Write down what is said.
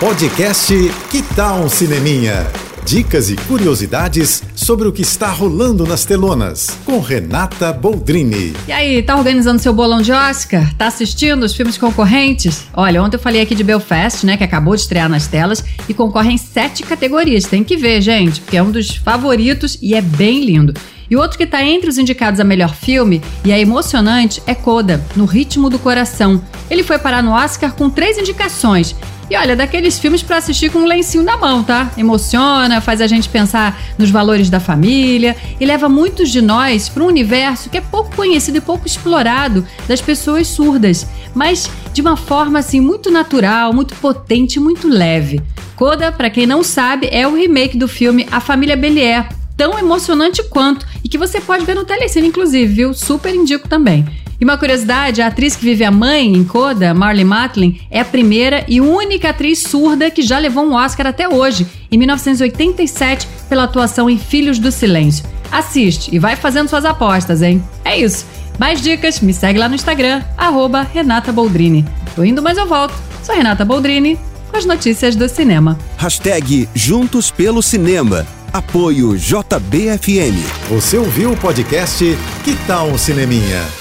Podcast Que Tal um Cineminha? Dicas e curiosidades sobre o que está rolando nas telonas, com Renata Boldrini. E aí, tá organizando seu bolão de Oscar? Tá assistindo os filmes concorrentes? Olha, ontem eu falei aqui de Belfast, né, que acabou de estrear nas telas e concorre em sete categorias. Tem que ver, gente, porque é um dos favoritos e é bem lindo. E outro que está entre os indicados a melhor filme e é emocionante é Coda, No Ritmo do Coração. Ele foi parar no Oscar com três indicações e olha, daqueles filmes para assistir com um lencinho na mão, tá? Emociona, faz a gente pensar nos valores da família e leva muitos de nós para um universo que é pouco conhecido e pouco explorado das pessoas surdas, mas de uma forma assim muito natural, muito potente, muito leve. Coda, para quem não sabe, é o remake do filme A Família Belier, tão emocionante quanto e que você pode ver no Telecine, inclusive, viu? Super indico também. E uma curiosidade, a atriz que vive a mãe em Coda, Marley Matlin, é a primeira e única atriz surda que já levou um Oscar até hoje, em 1987, pela atuação em Filhos do Silêncio. Assiste e vai fazendo suas apostas, hein? É isso. Mais dicas, me segue lá no Instagram, arroba Renata Boldrini. Tô indo, mas eu volto. Sou Renata Boldrini, com as notícias do cinema. Hashtag Juntos pelo Cinema. Apoio JBFM. Você ouviu o podcast Que Tal um Cineminha?